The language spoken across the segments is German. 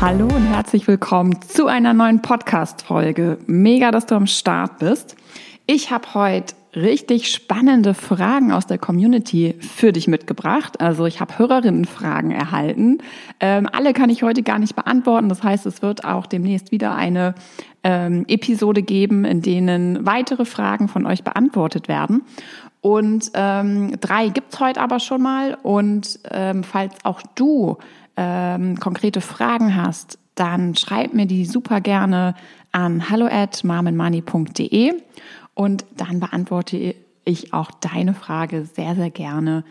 Hallo und herzlich willkommen zu einer neuen Podcast-Folge. Mega, dass du am Start bist. Ich habe heute richtig spannende Fragen aus der Community für dich mitgebracht. Also ich habe Hörerinnenfragen erhalten. Ähm, alle kann ich heute gar nicht beantworten. Das heißt, es wird auch demnächst wieder eine ähm, Episode geben, in denen weitere Fragen von euch beantwortet werden. Und ähm, drei gibt's heute aber schon mal. Und ähm, falls auch du ähm, konkrete Fragen hast, dann schreib mir die super gerne an hallo at und dann beantworte ich auch deine Frage sehr, sehr gerne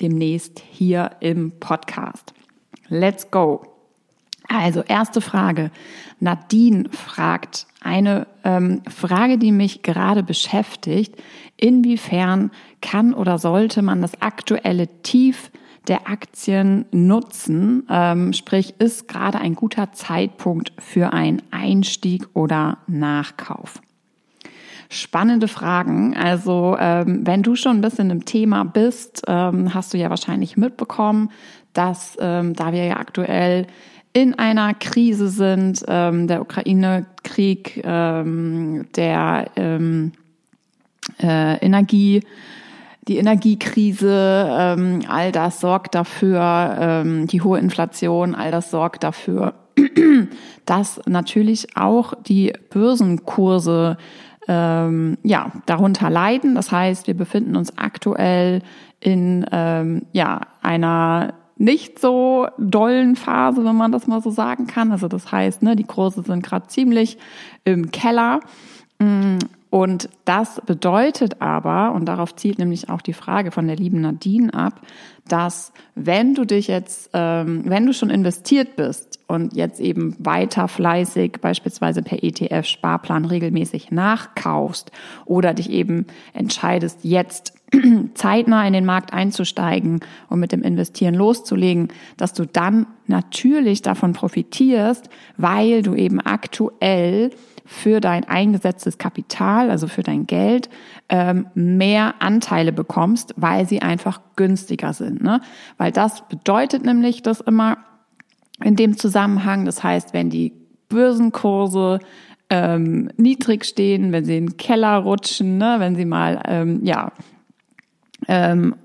demnächst hier im Podcast. Let's go! Also erste Frage. Nadine fragt eine ähm, Frage, die mich gerade beschäftigt. Inwiefern kann oder sollte man das aktuelle Tief der Aktien nutzen? Ähm, sprich, ist gerade ein guter Zeitpunkt für einen Einstieg oder Nachkauf? Spannende Fragen. Also ähm, wenn du schon ein bisschen im Thema bist, ähm, hast du ja wahrscheinlich mitbekommen, dass ähm, da wir ja aktuell in einer Krise sind, ähm, der Ukraine-Krieg, ähm, der ähm, äh, Energie die Energiekrise, ähm, all das sorgt dafür, ähm, die hohe Inflation, all das sorgt dafür, dass natürlich auch die Börsenkurse ähm, ja darunter leiden. Das heißt, wir befinden uns aktuell in ähm, ja einer nicht so dollen Phase, wenn man das mal so sagen kann. Also das heißt, ne, die Kurse sind gerade ziemlich im Keller. Und das bedeutet aber, und darauf zielt nämlich auch die Frage von der lieben Nadine ab, dass wenn du dich jetzt, ähm, wenn du schon investiert bist und jetzt eben weiter fleißig beispielsweise per ETF-Sparplan regelmäßig nachkaufst oder dich eben entscheidest, jetzt zeitnah in den Markt einzusteigen und mit dem Investieren loszulegen, dass du dann natürlich davon profitierst, weil du eben aktuell für dein eingesetztes Kapital, also für dein Geld, ähm, mehr Anteile bekommst, weil sie einfach günstiger sind. Ne? Weil das bedeutet nämlich das immer in dem Zusammenhang. Das heißt, wenn die Börsenkurse ähm, niedrig stehen, wenn sie in den Keller rutschen, ne? wenn sie mal ähm, ja ähm,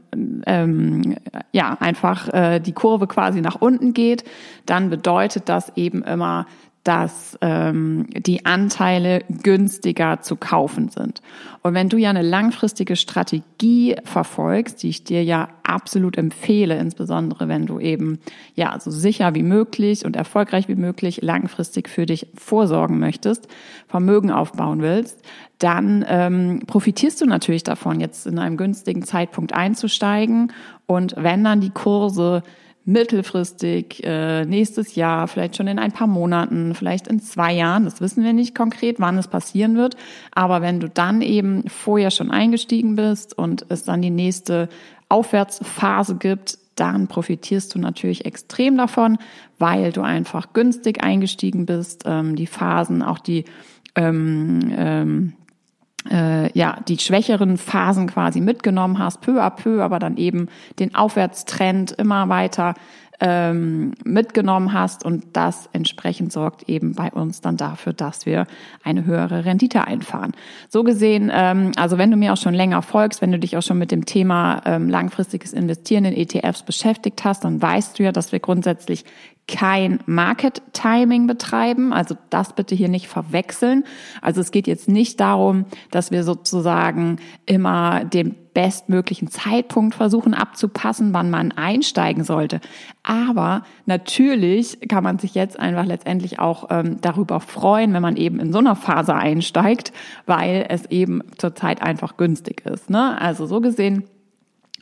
ähm, ja einfach äh, die Kurve quasi nach unten geht, dann bedeutet das eben immer, dass ähm, die Anteile günstiger zu kaufen sind. Und wenn du ja eine langfristige Strategie verfolgst, die ich dir ja absolut empfehle, insbesondere wenn du eben ja so sicher wie möglich und erfolgreich wie möglich langfristig für dich vorsorgen möchtest, Vermögen aufbauen willst, dann ähm, profitierst du natürlich davon, jetzt in einem günstigen Zeitpunkt einzusteigen. Und wenn dann die Kurse mittelfristig, äh, nächstes Jahr, vielleicht schon in ein paar Monaten, vielleicht in zwei Jahren, das wissen wir nicht konkret, wann es passieren wird. Aber wenn du dann eben vorher schon eingestiegen bist und es dann die nächste Aufwärtsphase gibt, dann profitierst du natürlich extrem davon, weil du einfach günstig eingestiegen bist. Ähm, die Phasen, auch die ähm, ähm, äh, ja, die schwächeren Phasen quasi mitgenommen hast, peu à peu, aber dann eben den Aufwärtstrend immer weiter ähm, mitgenommen hast und das entsprechend sorgt eben bei uns dann dafür, dass wir eine höhere Rendite einfahren. So gesehen, ähm, also wenn du mir auch schon länger folgst, wenn du dich auch schon mit dem Thema ähm, langfristiges Investieren in ETFs beschäftigt hast, dann weißt du ja, dass wir grundsätzlich kein Market Timing betreiben. Also das bitte hier nicht verwechseln. Also es geht jetzt nicht darum, dass wir sozusagen immer den bestmöglichen Zeitpunkt versuchen abzupassen, wann man einsteigen sollte. Aber natürlich kann man sich jetzt einfach letztendlich auch ähm, darüber freuen, wenn man eben in so einer Phase einsteigt, weil es eben zurzeit einfach günstig ist. Ne? Also so gesehen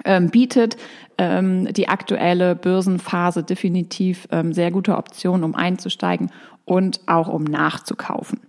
ähm, bietet ähm, die aktuelle Börsenphase definitiv ähm, sehr gute Optionen, um einzusteigen und auch um nachzukaufen.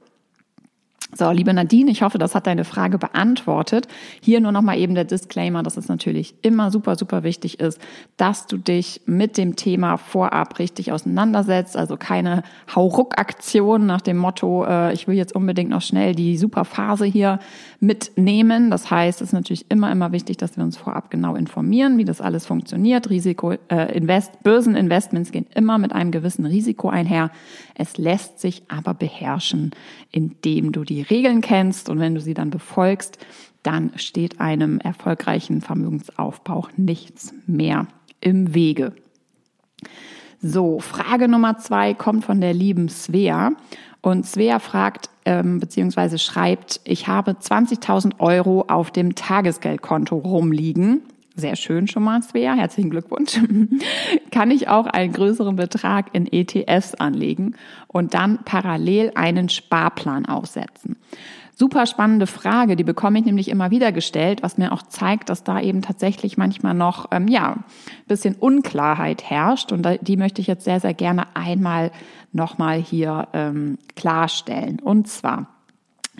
So, liebe Nadine, ich hoffe, das hat deine Frage beantwortet. Hier nur nochmal eben der Disclaimer, dass es natürlich immer super, super wichtig ist, dass du dich mit dem Thema vorab richtig auseinandersetzt. Also keine Hauruck-Aktion nach dem Motto, äh, ich will jetzt unbedingt noch schnell die super Phase hier mitnehmen. Das heißt, es ist natürlich immer, immer wichtig, dass wir uns vorab genau informieren, wie das alles funktioniert. Risiko, äh, Invest, Börseninvestments gehen immer mit einem gewissen Risiko einher. Es lässt sich aber beherrschen, indem du die Regeln kennst und wenn du sie dann befolgst, dann steht einem erfolgreichen Vermögensaufbau nichts mehr im Wege. So, Frage Nummer zwei kommt von der lieben Svea. Und Svea fragt ähm, bzw. schreibt, ich habe 20.000 Euro auf dem Tagesgeldkonto rumliegen. Sehr schön schon mal, Svea. Herzlichen Glückwunsch. Kann ich auch einen größeren Betrag in ETFs anlegen und dann parallel einen Sparplan aufsetzen? Super spannende Frage, die bekomme ich nämlich immer wieder gestellt, was mir auch zeigt, dass da eben tatsächlich manchmal noch ähm, ja bisschen Unklarheit herrscht und die möchte ich jetzt sehr sehr gerne einmal nochmal hier ähm, klarstellen. Und zwar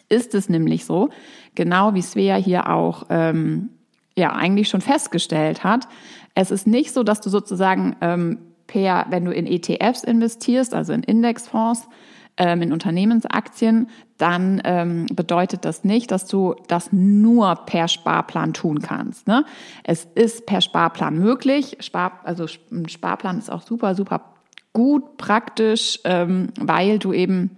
ist es nämlich so, genau wie Svea hier auch ähm, ja eigentlich schon festgestellt hat, es ist nicht so, dass du sozusagen ähm, per, wenn du in ETFs investierst, also in Indexfonds, ähm, in Unternehmensaktien, dann ähm, bedeutet das nicht, dass du das nur per Sparplan tun kannst. Ne? Es ist per Sparplan möglich. Spar, also ein Sparplan ist auch super, super gut, praktisch, ähm, weil du eben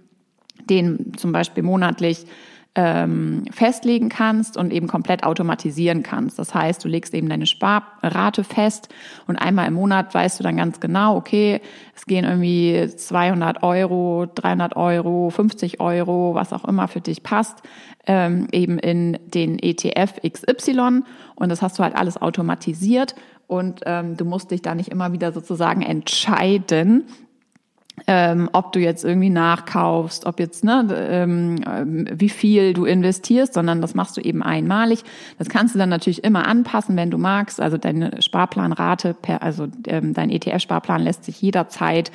den zum Beispiel monatlich ähm, festlegen kannst und eben komplett automatisieren kannst. Das heißt, du legst eben deine Sparrate fest und einmal im Monat weißt du dann ganz genau, okay, es gehen irgendwie 200 Euro, 300 Euro, 50 Euro, was auch immer für dich passt, ähm, eben in den ETF XY und das hast du halt alles automatisiert und ähm, du musst dich da nicht immer wieder sozusagen entscheiden, ähm, ob du jetzt irgendwie nachkaufst, ob jetzt, ne, ähm, wie viel du investierst, sondern das machst du eben einmalig. Das kannst du dann natürlich immer anpassen, wenn du magst. Also deine Sparplanrate, per, also ähm, dein ETF-Sparplan lässt sich jederzeit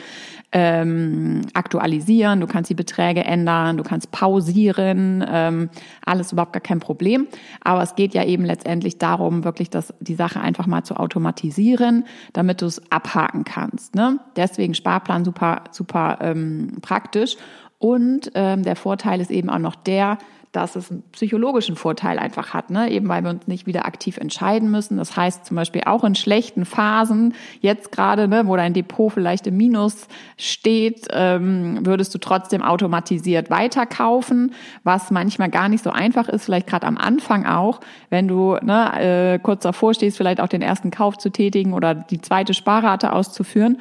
ähm, aktualisieren. Du kannst die Beträge ändern, du kannst pausieren, ähm, alles überhaupt gar kein Problem. Aber es geht ja eben letztendlich darum, wirklich das, die Sache einfach mal zu automatisieren, damit du es abhaken kannst. Ne? Deswegen Sparplan super super ähm, praktisch. Und ähm, der Vorteil ist eben auch noch der, dass es einen psychologischen Vorteil einfach hat, ne? eben weil wir uns nicht wieder aktiv entscheiden müssen. Das heißt zum Beispiel auch in schlechten Phasen, jetzt gerade, ne, wo dein Depot vielleicht im Minus steht, ähm, würdest du trotzdem automatisiert weiterkaufen, was manchmal gar nicht so einfach ist, vielleicht gerade am Anfang auch, wenn du ne, äh, kurz davor stehst, vielleicht auch den ersten Kauf zu tätigen oder die zweite Sparrate auszuführen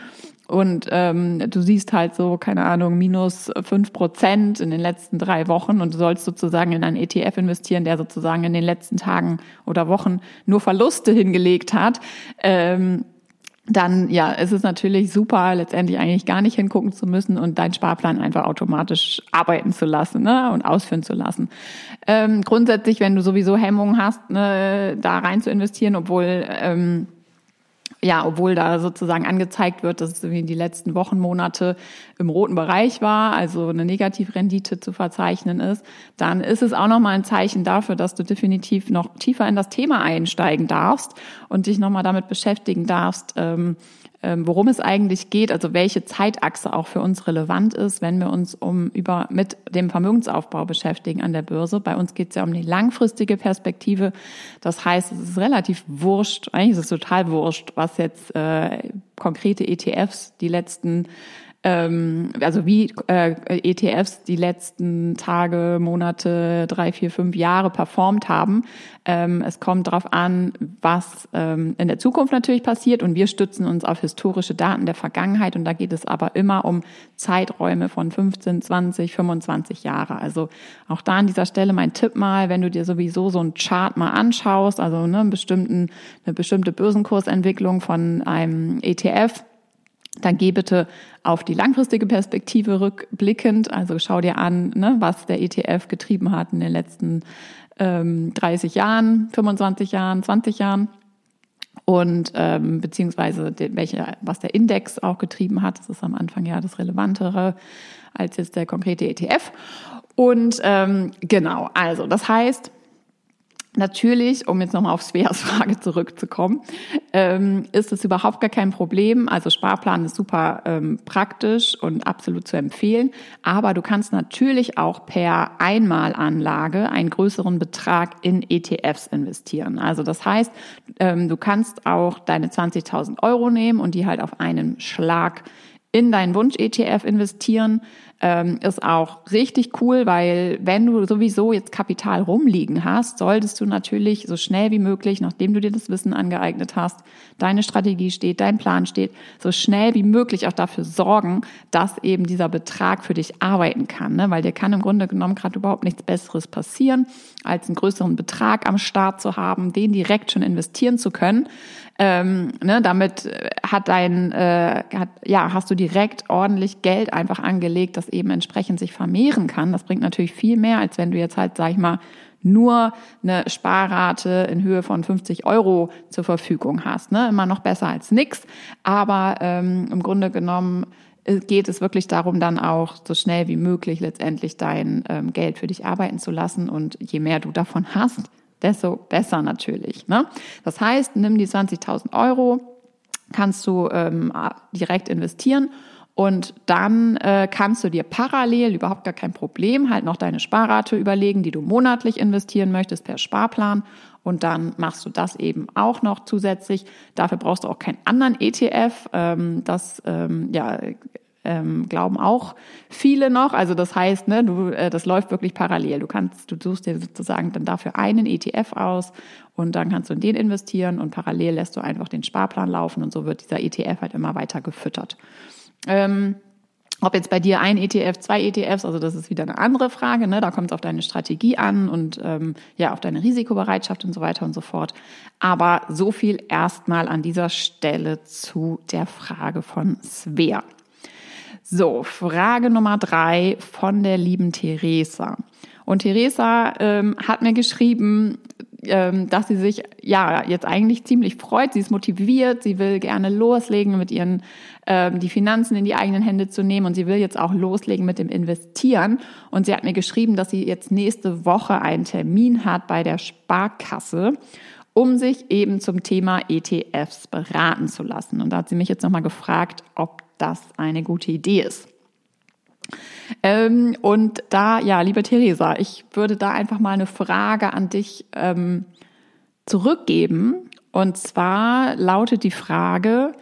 und ähm, du siehst halt so, keine Ahnung, minus fünf Prozent in den letzten drei Wochen und du sollst sozusagen in einen ETF investieren, der sozusagen in den letzten Tagen oder Wochen nur Verluste hingelegt hat. Ähm, dann ja, es ist natürlich super, letztendlich eigentlich gar nicht hingucken zu müssen und deinen Sparplan einfach automatisch arbeiten zu lassen ne, und ausführen zu lassen. Ähm, grundsätzlich, wenn du sowieso Hemmungen hast, ne, da rein zu investieren, obwohl ähm, ja, obwohl da sozusagen angezeigt wird, dass es irgendwie die letzten Wochen, Monate im roten Bereich war, also eine Negativrendite zu verzeichnen ist, dann ist es auch nochmal ein Zeichen dafür, dass du definitiv noch tiefer in das Thema einsteigen darfst und dich nochmal damit beschäftigen darfst, ähm, worum es eigentlich geht, also welche Zeitachse auch für uns relevant ist, wenn wir uns um über mit dem Vermögensaufbau beschäftigen an der Börse. Bei uns geht es ja um die langfristige Perspektive. Das heißt, es ist relativ wurscht, eigentlich ist es total wurscht, was jetzt äh, konkrete ETFs die letzten ähm, also wie äh, ETFs die letzten Tage, Monate, drei, vier, fünf Jahre performt haben. Ähm, es kommt darauf an, was ähm, in der Zukunft natürlich passiert und wir stützen uns auf historische Daten der Vergangenheit und da geht es aber immer um Zeiträume von 15, 20, 25 Jahre. Also auch da an dieser Stelle mein Tipp mal, wenn du dir sowieso so einen Chart mal anschaust, also ne, einen bestimmten, eine bestimmte Börsenkursentwicklung von einem ETF, dann geh bitte auf die langfristige Perspektive rückblickend. Also schau dir an, ne, was der ETF getrieben hat in den letzten ähm, 30 Jahren, 25 Jahren, 20 Jahren und ähm, beziehungsweise de, welche, was der Index auch getrieben hat. Das ist am Anfang ja das Relevantere als jetzt der konkrete ETF. Und ähm, genau, also das heißt, Natürlich, um jetzt nochmal auf Sveas Frage zurückzukommen, ähm, ist es überhaupt gar kein Problem. Also Sparplan ist super ähm, praktisch und absolut zu empfehlen. Aber du kannst natürlich auch per Einmalanlage einen größeren Betrag in ETFs investieren. Also das heißt, ähm, du kannst auch deine 20.000 Euro nehmen und die halt auf einen Schlag in deinen Wunsch-ETF investieren ähm, ist auch richtig cool, weil wenn du sowieso jetzt Kapital rumliegen hast, solltest du natürlich so schnell wie möglich, nachdem du dir das Wissen angeeignet hast, deine Strategie steht, dein Plan steht, so schnell wie möglich auch dafür sorgen, dass eben dieser Betrag für dich arbeiten kann. Ne? Weil dir kann im Grunde genommen gerade überhaupt nichts Besseres passieren, als einen größeren Betrag am Start zu haben, den direkt schon investieren zu können. Ähm, ne, damit hat dein, äh, hat, ja, hast du direkt ordentlich Geld einfach angelegt, das eben entsprechend sich vermehren kann. Das bringt natürlich viel mehr, als wenn du jetzt halt, sag ich mal, nur eine Sparrate in Höhe von 50 Euro zur Verfügung hast. Ne? Immer noch besser als nix. Aber ähm, im Grunde genommen äh, geht es wirklich darum, dann auch so schnell wie möglich letztendlich dein ähm, Geld für dich arbeiten zu lassen. Und je mehr du davon hast, desto besser natürlich. Ne? Das heißt, nimm die 20.000 Euro, kannst du ähm, direkt investieren und dann äh, kannst du dir parallel, überhaupt gar kein Problem, halt noch deine Sparrate überlegen, die du monatlich investieren möchtest per Sparplan. Und dann machst du das eben auch noch zusätzlich. Dafür brauchst du auch keinen anderen ETF. Ähm, das ähm, ja, ähm, glauben auch viele noch. Also das heißt, ne, du, äh, das läuft wirklich parallel. Du kannst, du suchst dir sozusagen dann dafür einen ETF aus und dann kannst du in den investieren und parallel lässt du einfach den Sparplan laufen und so wird dieser ETF halt immer weiter gefüttert. Ähm, ob jetzt bei dir ein ETF, zwei ETFs, also das ist wieder eine andere Frage. Ne? Da kommt es auf deine Strategie an und ähm, ja auf deine Risikobereitschaft und so weiter und so fort. Aber so viel erstmal an dieser Stelle zu der Frage von Svea. So, Frage Nummer drei von der lieben Theresa. Und Theresa ähm, hat mir geschrieben, ähm, dass sie sich ja jetzt eigentlich ziemlich freut. Sie ist motiviert, sie will gerne loslegen mit ihren ähm, die Finanzen in die eigenen Hände zu nehmen und sie will jetzt auch loslegen mit dem Investieren. Und sie hat mir geschrieben, dass sie jetzt nächste Woche einen Termin hat bei der Sparkasse um sich eben zum Thema ETFs beraten zu lassen. Und da hat sie mich jetzt nochmal gefragt, ob das eine gute Idee ist. Ähm, und da, ja, liebe Theresa, ich würde da einfach mal eine Frage an dich ähm, zurückgeben. Und zwar lautet die Frage,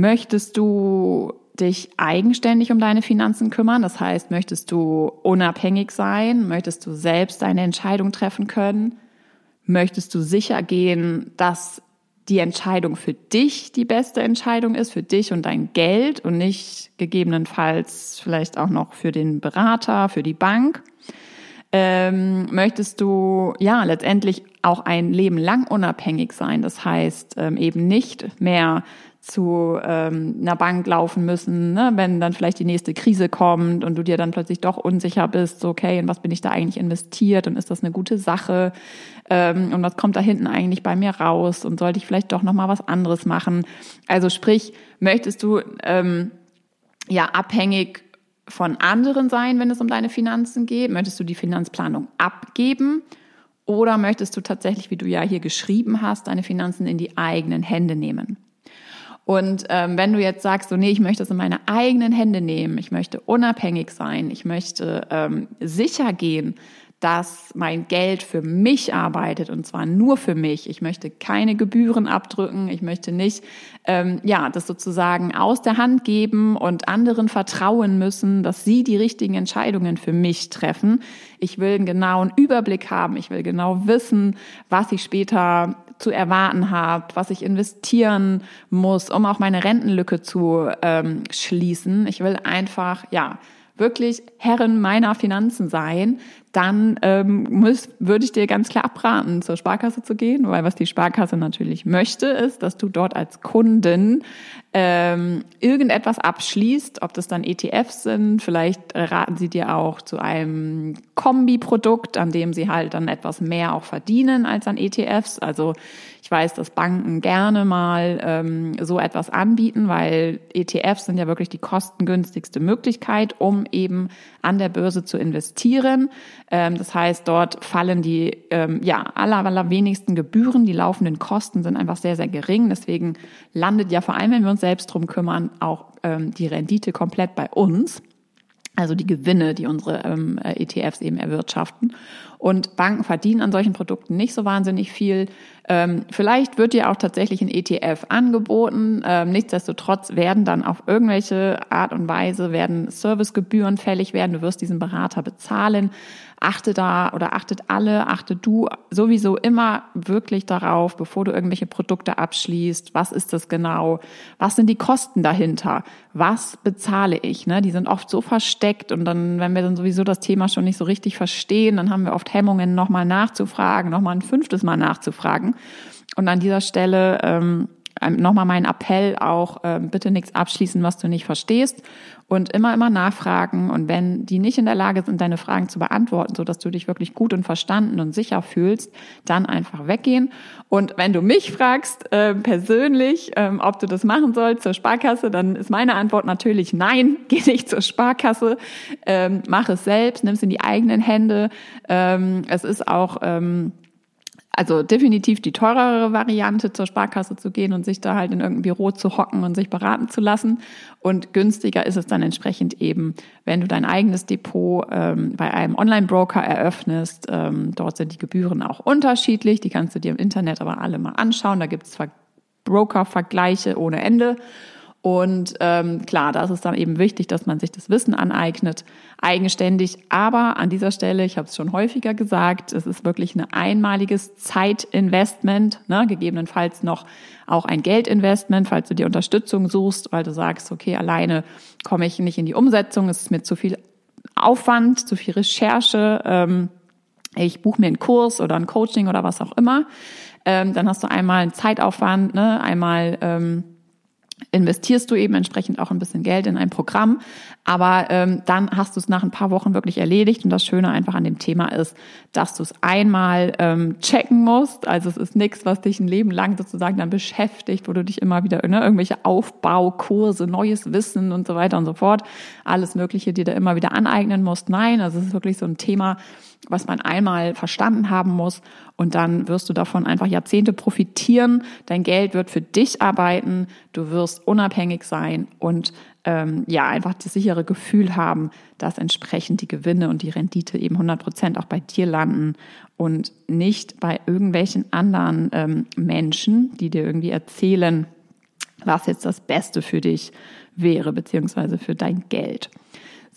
Möchtest du dich eigenständig um deine Finanzen kümmern? Das heißt, möchtest du unabhängig sein? Möchtest du selbst deine Entscheidung treffen können? Möchtest du sicher gehen, dass die Entscheidung für dich die beste Entscheidung ist, für dich und dein Geld und nicht gegebenenfalls vielleicht auch noch für den Berater, für die Bank? Ähm, möchtest du ja letztendlich auch ein Leben lang unabhängig sein? Das heißt ähm, eben nicht mehr zu ähm, einer Bank laufen müssen, ne? wenn dann vielleicht die nächste Krise kommt und du dir dann plötzlich doch unsicher bist, so, okay, in was bin ich da eigentlich investiert und ist das eine gute Sache ähm, und was kommt da hinten eigentlich bei mir raus und sollte ich vielleicht doch noch mal was anderes machen? Also sprich, möchtest du ähm, ja abhängig von anderen sein, wenn es um deine Finanzen geht? Möchtest du die Finanzplanung abgeben? Oder möchtest du tatsächlich, wie du ja hier geschrieben hast, deine Finanzen in die eigenen Hände nehmen? Und ähm, wenn du jetzt sagst, so nee, ich möchte es in meine eigenen Hände nehmen, ich möchte unabhängig sein, ich möchte ähm, sicher gehen, dass mein Geld für mich arbeitet und zwar nur für mich. Ich möchte keine Gebühren abdrücken. Ich möchte nicht, ähm, ja, das sozusagen aus der Hand geben und anderen vertrauen müssen, dass sie die richtigen Entscheidungen für mich treffen. Ich will einen genauen Überblick haben. Ich will genau wissen, was ich später zu erwarten habe, was ich investieren muss, um auch meine Rentenlücke zu ähm, schließen. Ich will einfach, ja, wirklich Herrin meiner Finanzen sein, dann ähm, muss, würde ich dir ganz klar abraten, zur Sparkasse zu gehen, weil was die Sparkasse natürlich möchte, ist, dass du dort als Kundin ähm, irgendetwas abschließt, ob das dann ETFs sind, vielleicht raten sie dir auch zu einem Kombiprodukt, an dem sie halt dann etwas mehr auch verdienen als an ETFs. Also ich weiß, dass Banken gerne mal ähm, so etwas anbieten, weil ETFs sind ja wirklich die kostengünstigste Möglichkeit, um eben an der Börse zu investieren. Ähm, das heißt, dort fallen die ähm, ja aller, aller wenigsten Gebühren, die laufenden Kosten sind einfach sehr, sehr gering. Deswegen landet ja vor allem, wenn wir uns selbst drum kümmern, auch ähm, die Rendite komplett bei uns also die Gewinne, die unsere ähm, ETFs eben erwirtschaften. Und Banken verdienen an solchen Produkten nicht so wahnsinnig viel. Ähm, vielleicht wird dir auch tatsächlich ein ETF angeboten. Ähm, nichtsdestotrotz werden dann auf irgendwelche Art und Weise werden Servicegebühren fällig werden. Du wirst diesen Berater bezahlen achte da oder achtet alle, achte du sowieso immer wirklich darauf, bevor du irgendwelche Produkte abschließt, was ist das genau, was sind die Kosten dahinter, was bezahle ich, ne? Die sind oft so versteckt und dann, wenn wir dann sowieso das Thema schon nicht so richtig verstehen, dann haben wir oft Hemmungen, nochmal nachzufragen, nochmal ein fünftes Mal nachzufragen. Und an dieser Stelle ähm, nochmal mein Appell auch, äh, bitte nichts abschließen, was du nicht verstehst und immer, immer nachfragen. Und wenn die nicht in der Lage sind, deine Fragen zu beantworten, so dass du dich wirklich gut und verstanden und sicher fühlst, dann einfach weggehen. Und wenn du mich fragst, äh, persönlich, ähm, ob du das machen sollst zur Sparkasse, dann ist meine Antwort natürlich nein, geh nicht zur Sparkasse, ähm, mach es selbst, nimm es in die eigenen Hände. Ähm, es ist auch, ähm, also definitiv die teurere Variante, zur Sparkasse zu gehen und sich da halt in irgendein Büro zu hocken und sich beraten zu lassen. Und günstiger ist es dann entsprechend eben, wenn du dein eigenes Depot ähm, bei einem Online-Broker eröffnest. Ähm, dort sind die Gebühren auch unterschiedlich. Die kannst du dir im Internet aber alle mal anschauen. Da gibt es Broker-Vergleiche ohne Ende. Und ähm, klar, da ist es dann eben wichtig, dass man sich das Wissen aneignet, eigenständig. Aber an dieser Stelle, ich habe es schon häufiger gesagt, es ist wirklich ein einmaliges Zeitinvestment, ne? gegebenenfalls noch auch ein Geldinvestment, falls du dir Unterstützung suchst, weil du sagst, okay, alleine komme ich nicht in die Umsetzung, es ist mir zu viel Aufwand, zu viel Recherche. Ähm, ich buche mir einen Kurs oder ein Coaching oder was auch immer. Ähm, dann hast du einmal einen Zeitaufwand, ne? einmal ähm, investierst du eben entsprechend auch ein bisschen Geld in ein Programm, aber ähm, dann hast du es nach ein paar Wochen wirklich erledigt. Und das Schöne einfach an dem Thema ist, dass du es einmal ähm, checken musst, also es ist nichts, was dich ein Leben lang sozusagen dann beschäftigt, wo du dich immer wieder ne, irgendwelche Aufbaukurse, neues Wissen und so weiter und so fort, alles Mögliche dir da immer wieder aneignen musst. Nein, also es ist wirklich so ein Thema, was man einmal verstanden haben muss und dann wirst du davon einfach Jahrzehnte profitieren. Dein Geld wird für dich arbeiten, du wirst unabhängig sein und ähm, ja einfach das sichere Gefühl haben, dass entsprechend die Gewinne und die Rendite eben 100 Prozent auch bei dir landen und nicht bei irgendwelchen anderen ähm, Menschen, die dir irgendwie erzählen, was jetzt das Beste für dich wäre, beziehungsweise für dein Geld.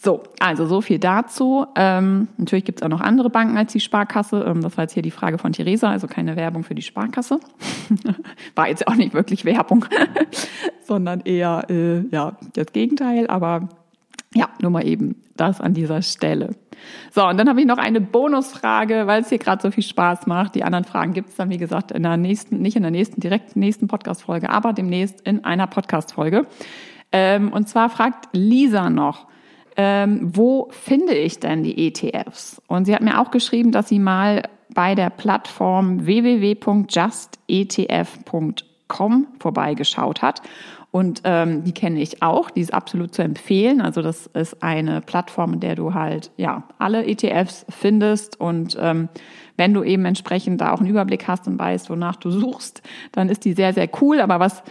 So, also so viel dazu. Ähm, natürlich gibt es auch noch andere Banken als die Sparkasse. Ähm, das war jetzt hier die Frage von Theresa, also keine Werbung für die Sparkasse. war jetzt auch nicht wirklich Werbung, sondern eher äh, ja das Gegenteil. Aber ja, nur mal eben das an dieser Stelle. So, und dann habe ich noch eine Bonusfrage, weil es hier gerade so viel Spaß macht. Die anderen Fragen gibt es dann, wie gesagt, in der nächsten, nicht in der nächsten, direkt nächsten Podcast-Folge, aber demnächst in einer Podcast-Folge. Ähm, und zwar fragt Lisa noch, ähm, wo finde ich denn die ETFs? Und sie hat mir auch geschrieben, dass sie mal bei der Plattform www.justetf.com vorbeigeschaut hat. Und ähm, die kenne ich auch, die ist absolut zu empfehlen. Also das ist eine Plattform, in der du halt ja alle ETFs findest und ähm, wenn du eben entsprechend da auch einen Überblick hast und weißt, wonach du suchst, dann ist die sehr, sehr cool. Aber was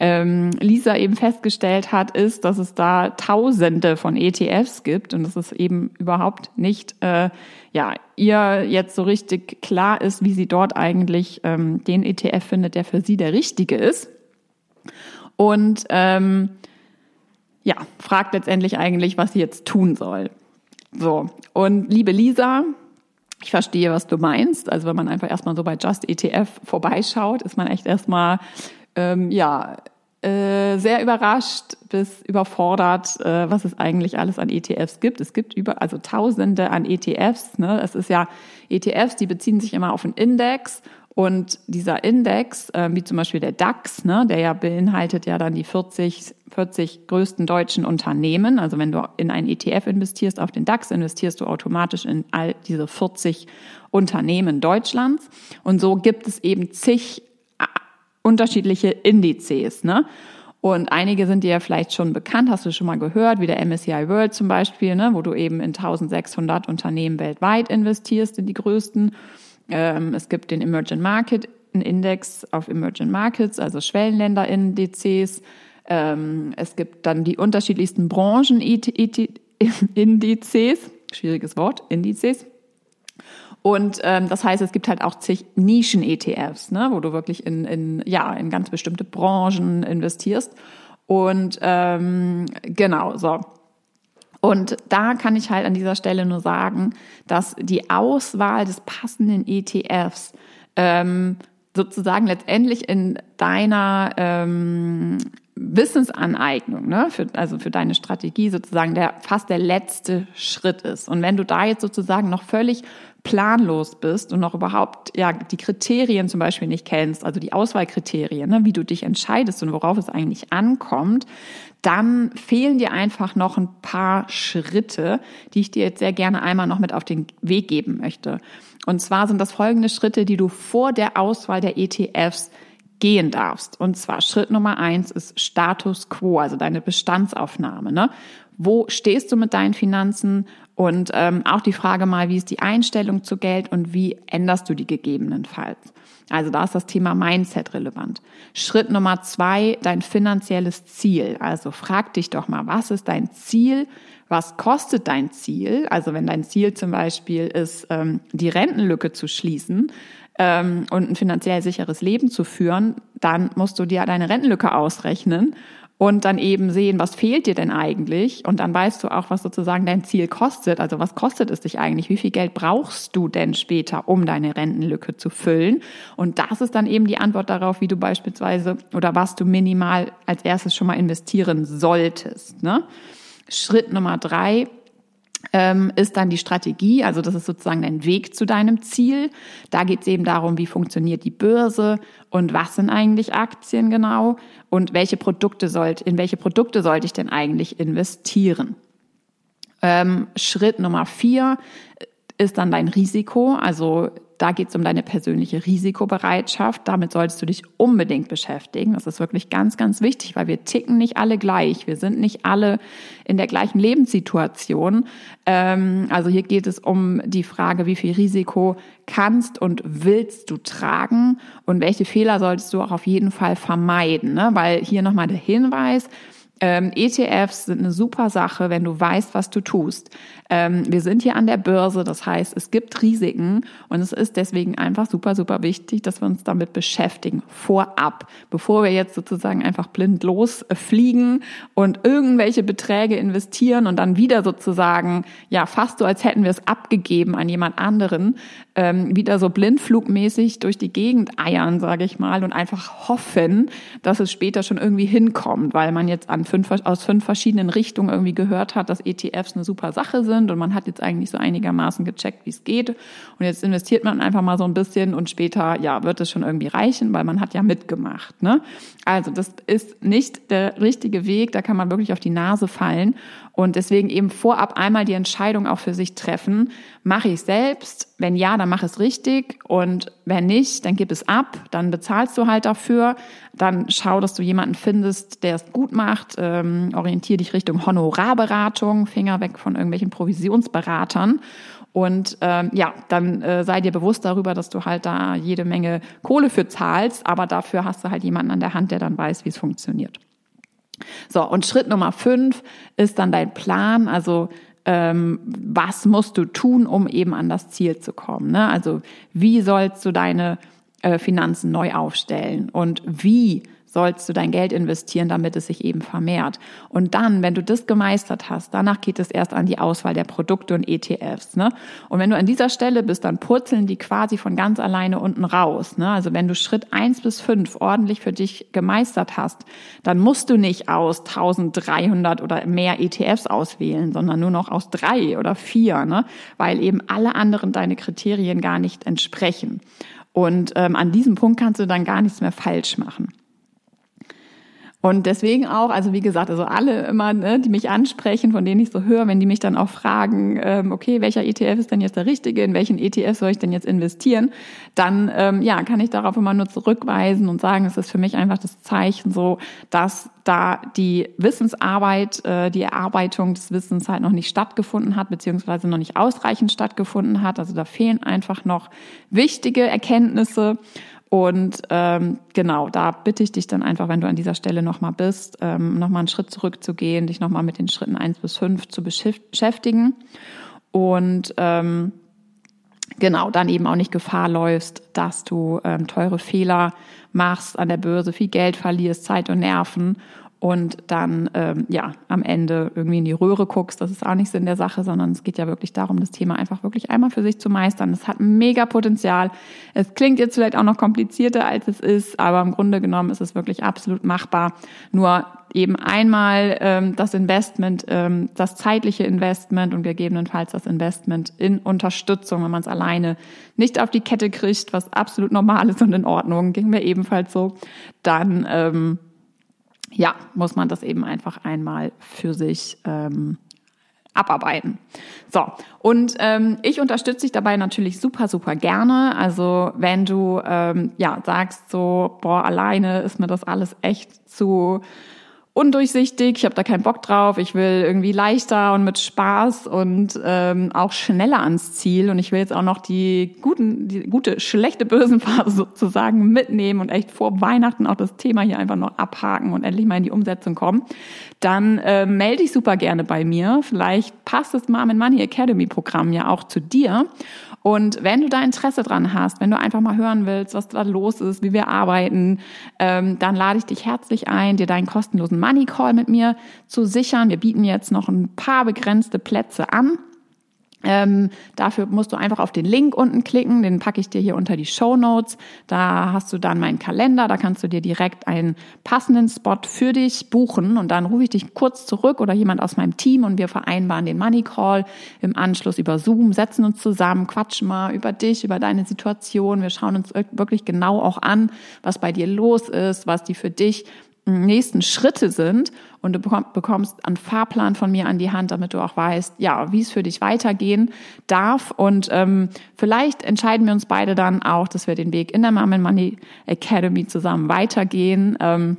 ähm, Lisa eben festgestellt hat, ist, dass es da Tausende von ETFs gibt und dass es eben überhaupt nicht, äh, ja, ihr jetzt so richtig klar ist, wie sie dort eigentlich ähm, den ETF findet, der für sie der richtige ist. Und ähm, ja, fragt letztendlich eigentlich, was sie jetzt tun soll. So, und liebe Lisa, ich verstehe, was du meinst. Also wenn man einfach erstmal so bei Just ETF vorbeischaut, ist man echt erstmal ähm, ja äh, sehr überrascht bis überfordert, äh, was es eigentlich alles an ETFs gibt. Es gibt über, also Tausende an ETFs. Ne? Es ist ja ETFs, die beziehen sich immer auf einen Index und dieser Index, äh, wie zum Beispiel der DAX, ne, der ja beinhaltet ja dann die 40, 40 größten deutschen Unternehmen. Also wenn du in einen ETF investierst, auf den DAX, investierst du automatisch in all diese 40 Unternehmen Deutschlands. Und so gibt es eben zig unterschiedliche Indizes. Ne? Und einige sind dir ja vielleicht schon bekannt, hast du schon mal gehört, wie der MSCI World zum Beispiel, ne, wo du eben in 1600 Unternehmen weltweit investierst, in die größten. Ähm, es gibt den Emerging Market Index auf Emerging Markets, also Schwellenländerindizes. Ähm, es gibt dann die unterschiedlichsten Branchen-Indizes, schwieriges Wort, Indizes. Und ähm, das heißt, es gibt halt auch zig Nischen-ETFs, ne, wo du wirklich in, in, ja, in ganz bestimmte Branchen investierst. Und ähm, genau, so. Und da kann ich halt an dieser Stelle nur sagen, dass die Auswahl des passenden ETFs ähm, sozusagen letztendlich in deiner ähm, Wissensaneignung, ne, für, also für deine Strategie sozusagen der fast der letzte Schritt ist. Und wenn du da jetzt sozusagen noch völlig planlos bist und noch überhaupt ja die Kriterien zum Beispiel nicht kennst, also die Auswahlkriterien, ne, wie du dich entscheidest und worauf es eigentlich ankommt, dann fehlen dir einfach noch ein paar Schritte, die ich dir jetzt sehr gerne einmal noch mit auf den Weg geben möchte. Und zwar sind das folgende Schritte, die du vor der Auswahl der ETFs gehen darfst. Und zwar Schritt Nummer eins ist Status quo, also deine Bestandsaufnahme. Ne? Wo stehst du mit deinen Finanzen? Und ähm, auch die Frage mal, wie ist die Einstellung zu Geld und wie änderst du die gegebenenfalls? Also da ist das Thema Mindset relevant. Schritt Nummer zwei, dein finanzielles Ziel. Also frag dich doch mal, was ist dein Ziel? Was kostet dein Ziel? Also wenn dein Ziel zum Beispiel ist, ähm, die Rentenlücke zu schließen ähm, und ein finanziell sicheres Leben zu führen, dann musst du dir deine Rentenlücke ausrechnen und dann eben sehen, was fehlt dir denn eigentlich? Und dann weißt du auch, was sozusagen dein Ziel kostet. Also was kostet es dich eigentlich? Wie viel Geld brauchst du denn später, um deine Rentenlücke zu füllen? Und das ist dann eben die Antwort darauf, wie du beispielsweise oder was du minimal als erstes schon mal investieren solltest. Ne? Schritt Nummer drei ist dann die Strategie, also das ist sozusagen dein Weg zu deinem Ziel. Da geht es eben darum, wie funktioniert die Börse und was sind eigentlich Aktien genau und welche Produkte sollt, in welche Produkte sollte ich denn eigentlich investieren. Ähm, Schritt Nummer vier ist dann dein Risiko, also da geht es um deine persönliche Risikobereitschaft. Damit solltest du dich unbedingt beschäftigen. Das ist wirklich ganz, ganz wichtig, weil wir ticken nicht alle gleich. Wir sind nicht alle in der gleichen Lebenssituation. Ähm, also hier geht es um die Frage, wie viel Risiko kannst und willst du tragen und welche Fehler solltest du auch auf jeden Fall vermeiden. Ne? Weil hier nochmal der Hinweis, ähm, ETFs sind eine super Sache, wenn du weißt, was du tust. Ähm, wir sind hier an der Börse, das heißt, es gibt Risiken und es ist deswegen einfach super, super wichtig, dass wir uns damit beschäftigen, vorab, bevor wir jetzt sozusagen einfach blind losfliegen und irgendwelche Beträge investieren und dann wieder sozusagen, ja, fast so, als hätten wir es abgegeben an jemand anderen, ähm, wieder so blindflugmäßig durch die Gegend eiern, sage ich mal, und einfach hoffen, dass es später schon irgendwie hinkommt, weil man jetzt an fünf, aus fünf verschiedenen Richtungen irgendwie gehört hat, dass ETFs eine super Sache sind und man hat jetzt eigentlich so einigermaßen gecheckt, wie es geht. Und jetzt investiert man einfach mal so ein bisschen und später, ja, wird es schon irgendwie reichen, weil man hat ja mitgemacht. Ne? Also das ist nicht der richtige Weg, da kann man wirklich auf die Nase fallen. Und deswegen eben vorab einmal die Entscheidung auch für sich treffen. Mache ich selbst? Wenn ja, dann mach es richtig. Und wenn nicht, dann gib es ab. Dann bezahlst du halt dafür. Dann schau, dass du jemanden findest, der es gut macht. Ähm, orientier dich Richtung Honorarberatung. Finger weg von irgendwelchen Provisionsberatern. Und ähm, ja, dann äh, sei dir bewusst darüber, dass du halt da jede Menge Kohle für zahlst, aber dafür hast du halt jemanden an der Hand, der dann weiß, wie es funktioniert. So, und Schritt Nummer fünf ist dann dein Plan, also ähm, was musst du tun, um eben an das Ziel zu kommen. Ne? Also wie sollst du deine äh, Finanzen neu aufstellen und wie sollst du dein Geld investieren, damit es sich eben vermehrt. Und dann, wenn du das gemeistert hast, danach geht es erst an die Auswahl der Produkte und ETFs. Ne? Und wenn du an dieser Stelle bist, dann purzeln die quasi von ganz alleine unten raus. Ne? Also wenn du Schritt eins bis fünf ordentlich für dich gemeistert hast, dann musst du nicht aus 1300 oder mehr ETFs auswählen, sondern nur noch aus drei oder vier, ne? weil eben alle anderen deine Kriterien gar nicht entsprechen. Und ähm, an diesem Punkt kannst du dann gar nichts mehr falsch machen. Und deswegen auch, also wie gesagt, also alle immer, ne, die mich ansprechen, von denen ich so höre, wenn die mich dann auch fragen, ähm, okay, welcher ETF ist denn jetzt der richtige, in welchen ETF soll ich denn jetzt investieren, dann ähm, ja, kann ich darauf immer nur zurückweisen und sagen, es ist für mich einfach das Zeichen so, dass da die Wissensarbeit, äh, die Erarbeitung des Wissens halt noch nicht stattgefunden hat, beziehungsweise noch nicht ausreichend stattgefunden hat. Also da fehlen einfach noch wichtige Erkenntnisse. Und ähm, genau, da bitte ich dich dann einfach, wenn du an dieser Stelle nochmal bist, ähm, nochmal einen Schritt zurückzugehen, dich nochmal mit den Schritten eins bis fünf zu beschäftigen. Und ähm, genau, dann eben auch nicht Gefahr läufst, dass du ähm, teure Fehler machst an der Börse, viel Geld verlierst, Zeit und Nerven und dann ähm, ja am Ende irgendwie in die Röhre guckst. Das ist auch nicht Sinn der Sache, sondern es geht ja wirklich darum, das Thema einfach wirklich einmal für sich zu meistern. Es hat mega Potenzial. Es klingt jetzt vielleicht auch noch komplizierter, als es ist, aber im Grunde genommen ist es wirklich absolut machbar. Nur eben einmal ähm, das Investment, ähm, das zeitliche Investment und gegebenenfalls das Investment in Unterstützung, wenn man es alleine nicht auf die Kette kriegt, was absolut normal ist und in Ordnung, ging mir ebenfalls so, dann ähm, ja, muss man das eben einfach einmal für sich ähm, abarbeiten. So, und ähm, ich unterstütze dich dabei natürlich super, super gerne. Also wenn du ähm, ja sagst so, boah, alleine ist mir das alles echt zu undurchsichtig, ich habe da keinen Bock drauf, ich will irgendwie leichter und mit Spaß und ähm, auch schneller ans Ziel und ich will jetzt auch noch die guten, die gute, schlechte Börsenphase sozusagen mitnehmen und echt vor Weihnachten auch das Thema hier einfach noch abhaken und endlich mal in die Umsetzung kommen, dann äh, melde dich super gerne bei mir. Vielleicht passt das Mom and Money Academy Programm ja auch zu dir und wenn du da Interesse dran hast, wenn du einfach mal hören willst, was da los ist, wie wir arbeiten, ähm, dann lade ich dich herzlich ein, dir deinen kostenlosen Money Call mit mir zu sichern. Wir bieten jetzt noch ein paar begrenzte Plätze an. Ähm, dafür musst du einfach auf den Link unten klicken, den packe ich dir hier unter die Show Notes. Da hast du dann meinen Kalender, da kannst du dir direkt einen passenden Spot für dich buchen und dann rufe ich dich kurz zurück oder jemand aus meinem Team und wir vereinbaren den Money Call im Anschluss über Zoom, setzen uns zusammen, quatschen mal über dich, über deine Situation. Wir schauen uns wirklich genau auch an, was bei dir los ist, was die für dich nächsten Schritte sind und du bekommst einen Fahrplan von mir an die Hand, damit du auch weißt, ja, wie es für dich weitergehen darf. Und ähm, vielleicht entscheiden wir uns beide dann auch, dass wir den Weg in der Mom Money Academy zusammen weitergehen. Ähm,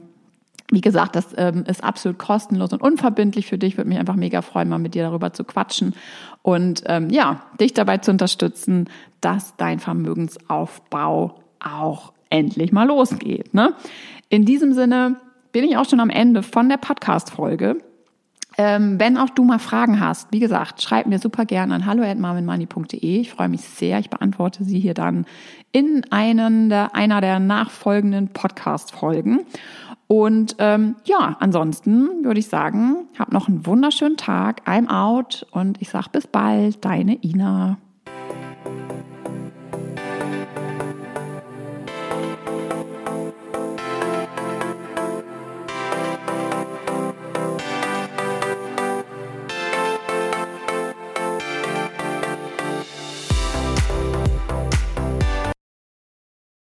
wie gesagt, das ähm, ist absolut kostenlos und unverbindlich für dich. Würde mich einfach mega freuen, mal mit dir darüber zu quatschen und ähm, ja, dich dabei zu unterstützen, dass dein Vermögensaufbau auch endlich mal losgeht. Ne? In diesem Sinne bin ich auch schon am Ende von der Podcast-Folge. Ähm, wenn auch du mal Fragen hast, wie gesagt, schreib mir super gerne an hallo@marvinmoney.de. Ich freue mich sehr. Ich beantworte sie hier dann in einen der, einer der nachfolgenden Podcast-Folgen. Und ähm, ja, ansonsten würde ich sagen, hab noch einen wunderschönen Tag. I'm out und ich sag bis bald, deine Ina.